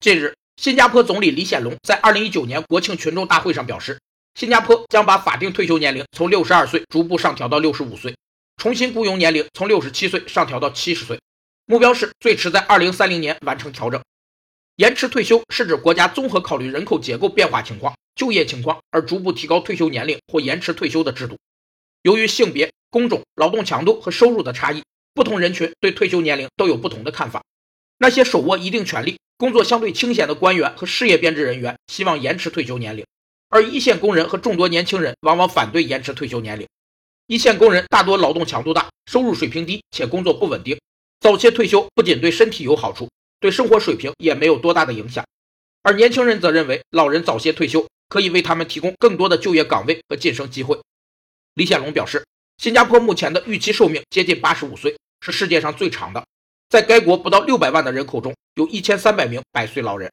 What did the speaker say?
近日，新加坡总理李显龙在2019年国庆群众大会上表示，新加坡将把法定退休年龄从62岁逐步上调到65岁，重新雇佣年龄从67岁上调到70岁，目标是最迟在2030年完成调整。延迟退休是指国家综合考虑人口结构变化情况、就业情况而逐步提高退休年龄或延迟退休的制度。由于性别、工种、劳动强度和收入的差异，不同人群对退休年龄都有不同的看法。那些手握一定权力、工作相对清闲的官员和事业编制人员希望延迟退休年龄，而一线工人和众多年轻人往往反对延迟退休年龄。一线工人大多劳动强度大，收入水平低，且工作不稳定，早些退休不仅对身体有好处，对生活水平也没有多大的影响。而年轻人则认为，老人早些退休可以为他们提供更多的就业岗位和晋升机会。李显龙表示，新加坡目前的预期寿命接近八十五岁，是世界上最长的。在该国不到六百万的人口中，有一千三百名百岁老人。